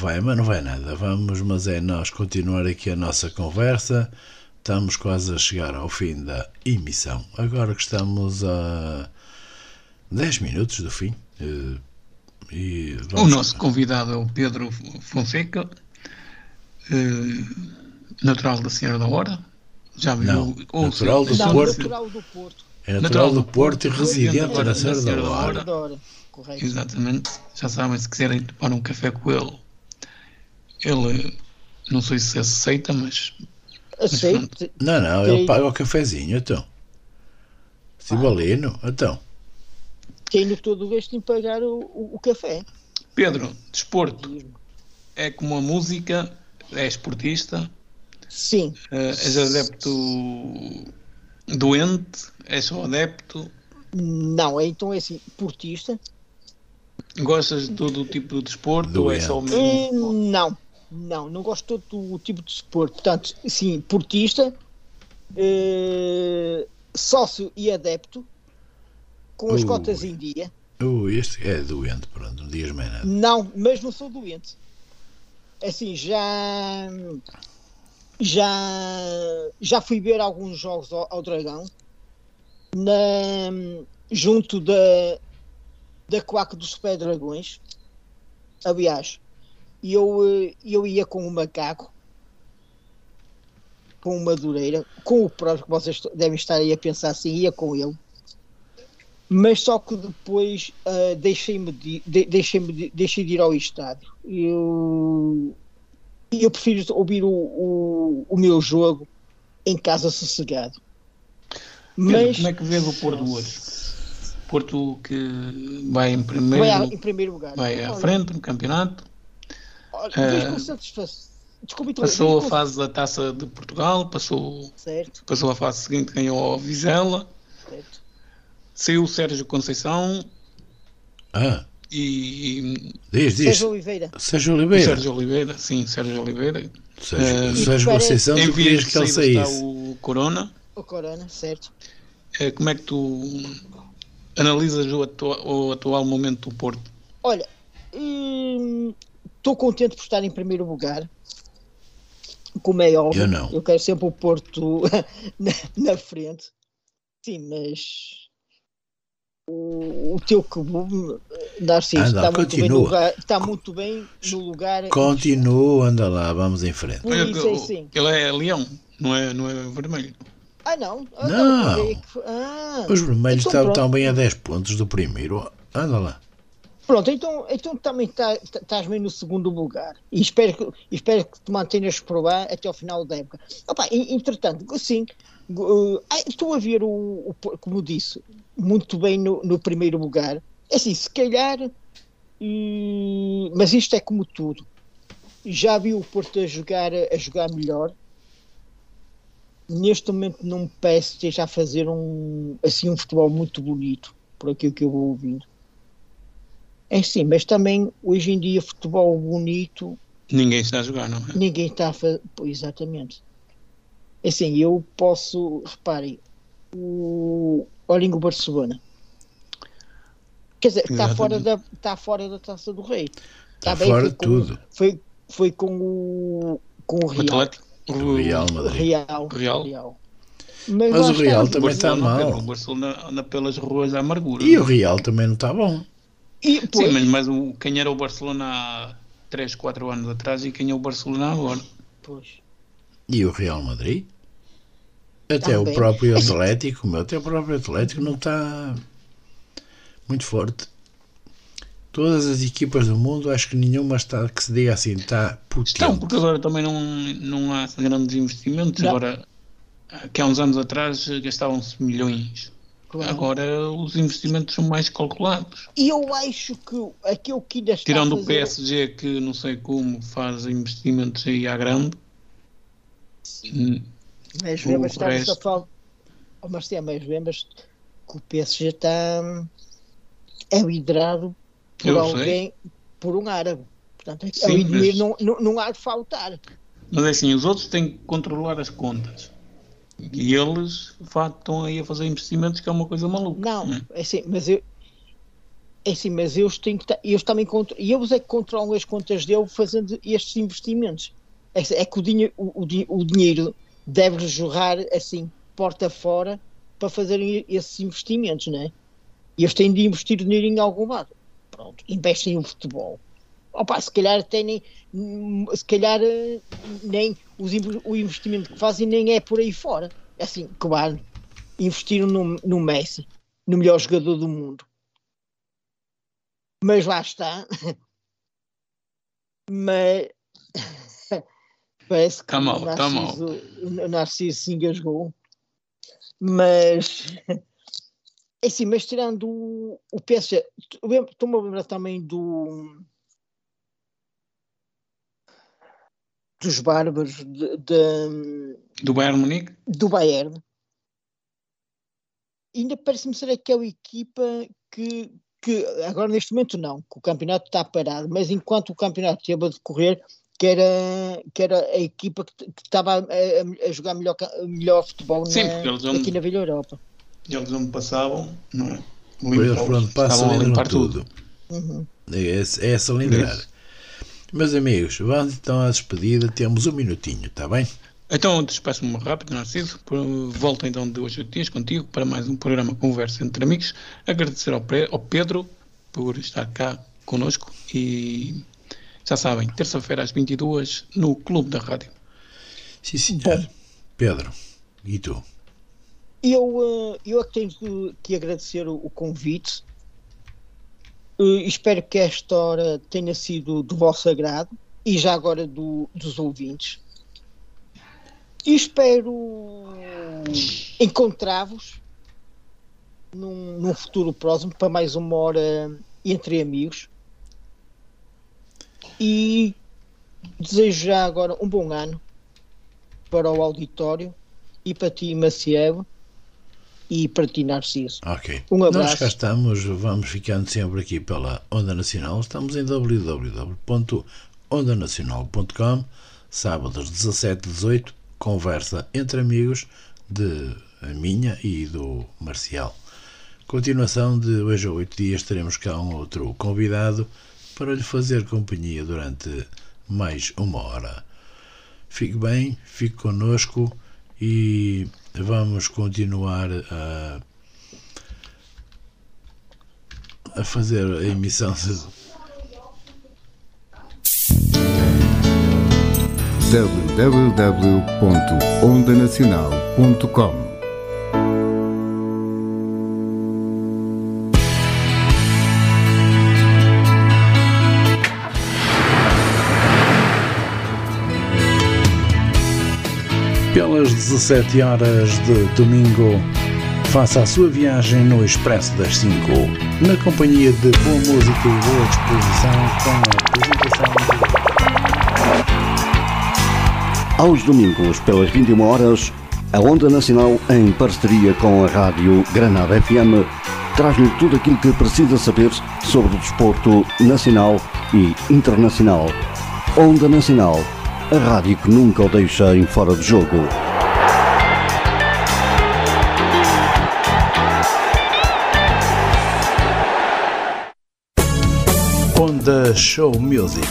vai, mas não vai nada. Vamos, mas é nós continuar aqui a nossa conversa. Estamos quase a chegar ao fim da emissão. Agora que estamos a 10 minutos do fim. eh, E O nosso convidado é o Pedro Fonseca, eh, natural da Senhora da Hora. Já viu Não, ou natural do Não, Porto. natural do Porto. É natural Natural do Porto e residente da Serra da Hora. Correto. Exatamente. Já sabem, se quiserem tomar um café com ele, ele não sei se aceita, mas Aceite. Não, não, ele paga o cafezinho, então. Cibalino, então. Tenho todo o gosto em pagar o, o, o café. Pedro, desporto é como a música, é esportista, Sim. eh, és adepto doente, és só adepto, Não, é, então é assim, portista? gostas de todo o tipo de desporto ou é só o mesmo? Hum, não, não, não gosto de todo o tipo de desporto. Portanto, sim, portista, eh, sócio e adepto, com as Ui. cotas em dia. Uh, este é doente, pronto, não digas mais nada. Não, mas não sou doente. Assim, já. Já. Já fui ver alguns jogos ao, ao Dragão. Na, junto da. Da Coaca dos Super Dragões. Aliás, eu, eh, eu ia com o macaco. Com o Madureira. Com o próprio, que vocês devem estar aí a pensar assim, ia com ele mas só que depois ah, deixei-me de, de- deixei-me de, deixei de ir ao estádio. Eu, eu prefiro ouvir o, o, o meu jogo em casa sossegado. Pedro, Mas como é que vês o Porto hoje? Porto que vai em primeiro, vai em primeiro lugar. vai à frente no campeonato, olha, com satisfação. Desculpe, então, passou a fase da Taça de Portugal, passou, Certo, passou a fase seguinte, ganhou ao Vizela, certo. saiu o Sérgio Conceição Ah, e, diz, diz. Sérgio Oliveira. Sérgio Oliveira. Sérgio Oliveira, sim, Sérgio Oliveira. Sérgio, Eh, Sérgio e Conceição, tu em querias que ele saísse. o Corona. O Corona, certo. Eh, Como é que tu analisas o, atua- o atual momento do Porto? Olha, estou contente por estar em primeiro lugar. Como é óbvio, Eu não. eu quero sempre o Porto <laughs> na, na frente. Sim, mas o, o teu clube, Narciso, Anda, está, muito bem lugar, está muito bem no lugar. Continua, anda lá, vamos em frente. Por isso é assim. Ele é leão, não é, não é vermelho. Ah, não? Ah, Não. é que foi- ah. Os vermelhos Então estavam pronto. tão bem a 10 pontos do primeiro. Anda lá. Pronto, então, então também tá- tá- estás bem no segundo lugar. E espero que, espero que te mantenhas por lá até ao final da época. Opa, entretanto, sim, uh, estou a ver o, o como disse, muito bem no, no primeiro lugar. É Assim, se calhar, hum, mas isto é como tudo. Já vi o Porto a jogar, a jogar melhor. Neste momento não me parece que esteja a fazer um, assim, um futebol muito bonito, por aquilo que eu vou ouvindo. É sim, mas também hoje em dia futebol bonito Ninguém está a jogar, não é? ninguém está a fazer. Exatamente. É Assim, eu posso, reparem, o olhem o Barcelona. Quer dizer, está fora, da, está fora da taça do rei. Está bem, fora de tudo. Foi, foi com o, com o O Real. Atlético. O Real O Madrid. Real. Real. Mas, Mas lá o Real está. também está mal. O Barcelona anda pelas ruas da amargura. E o Real também não está bom. E, pois, Sim, mas, mas o, quem era o Barcelona há 3, 4 anos atrás e quem é o Barcelona agora? pois. E o Real Madrid? Até o Também. próprio <laughs> Atlético, meu, até o próprio Atlético não está muito forte. Todas as equipas do mundo, acho que nenhuma está que se diga assim, está potente. Estão, porque agora também não, não há grandes investimentos. Não. Agora, que há uns anos atrás gastavam-se milhões. Claro. Agora os investimentos são mais calculados. E eu acho que aquilo que ainda está Tirando a o fazer... PSG, que não sei como faz investimentos aí à grande. Hum, Mas O lembras, estavas a resto. falar. Oh, Marcelo, mas lembras que o PSG está. é liderado por Eu alguém, por um árabe. Portanto, é- Sim, ali dinheiro mas- não, não, não há de faltar. Mas é assim, os outros têm que controlar as contas. E eles, de facto, estão aí a fazer investimentos que é uma coisa maluca. Não, né? é assim, mas eu. É assim, mas eles têm que. Eles também e eles é que controlam as contas dele fazendo estes investimentos. É, é que o, dinhe, o, o o dinheiro deve jorrar assim, porta fora, para fazerem esses investimentos, não é? E eles têm de investir dinheiro em algum lado. Pronto, investem no futebol. Opa, se calhar até nem. Se calhar eh, nem os o investimento que fazem nem é por aí fora. É Assim, claro, investiram no, no Messi, no melhor jogador do mundo. Mas lá está. <laughs> Mas <laughs> parece que Tá mal, o tá mal. Narciso, o Narciso se engasgou. Mas <laughs> é assim, mas tirando o, o PSG, estou-me a lembrar também do dos bárbaros de- de- Do Bayern Munique? do Bayern. Ainda parece-me ser aquela equipa que, que agora neste momento não, que o campeonato está parado, mas enquanto o campeonato esteve a decorrer, que era, que era a equipa que que estava a, a- jogar melhor, melhor futebol Sim, na- eles vão- aqui na Vila Europa. Eles não passavam, não é? Eles passam a limpar tudo. Uhum. É, esse- é essa lindrar. Meus amigos, vamos então à despedida. Temos um minutinho, está bem? Então, despeço-me rápido, Narciso. Por- Volto então de hoje a dias contigo para mais um programa Conversa entre Amigos. Agradecer ao, ao Pedro por estar cá connosco e já sabem, terça-feira às 22 no Clube da Rádio. Sim, senhor. Pedro, e tu? Eu, eh, eu é que tenho que, agradecer o convite. Eh, espero que esta hora tenha sido do vosso agrado e já agora do- dos ouvintes. E espero encontrar-vos num, num futuro próximo para mais uma hora entre amigos. E desejo já agora um bom ano para o auditório e para ti, Maciel, e para ti, Narciso. Ok. Um Nós abraço. cá estamos, vamos ficando sempre aqui pela Onda Nacional. Estamos em www.ondanacional.com, sábados 17 e 18, conversa entre amigos de a minha e do Marcial. Continuação de hoje a oito dias teremos cá um outro convidado para lhe fazer companhia durante mais uma hora. Fique bem, fique connosco e vamos continuar a, a fazer a emissão www.ondanacional.com Pelas 17 horas de domingo, faça a sua viagem no Expresso das 5, na companhia de boa música e boa disposição, com a apresentação de Aos domingos, pelas 21 horas, a Onda Nacional, em parceria com a Rádio Granada FM, traz-lhe tudo aquilo que precisa saber sobre o desporto nacional e internacional. Onda Nacional, a rádio que nunca o deixa em fora de jogo. Onda Show Music,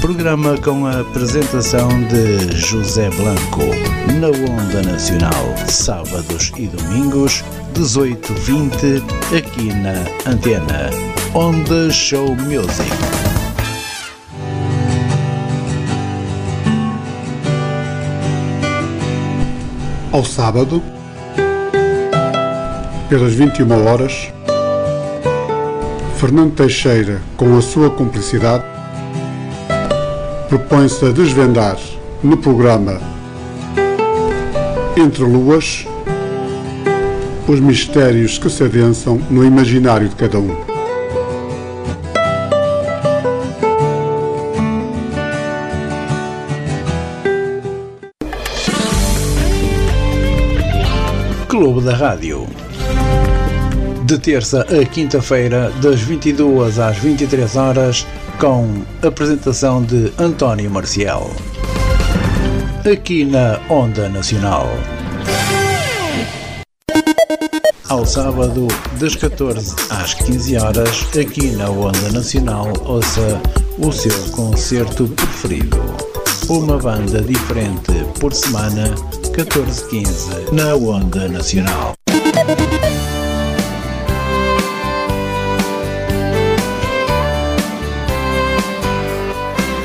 programa com a apresentação de José Blanco, na Onda Nacional, sábados e domingos, 18h20, aqui na Antena. Onda Show Music. Ao sábado, pelas 21 horas, Fernando Teixeira, com a sua cumplicidade, propõe-se a desvendar no programa Entre Luas os mistérios que se adensam no imaginário de cada um. Clube da Rádio. De terça a quinta-feira, das 22 às 23 horas, com apresentação de António Marcial. Aqui na Onda Nacional. Ao sábado, das 14 às 15 horas, aqui na Onda Nacional, ouça o seu concerto preferido. Uma banda diferente por semana, 14-15, na Onda Nacional.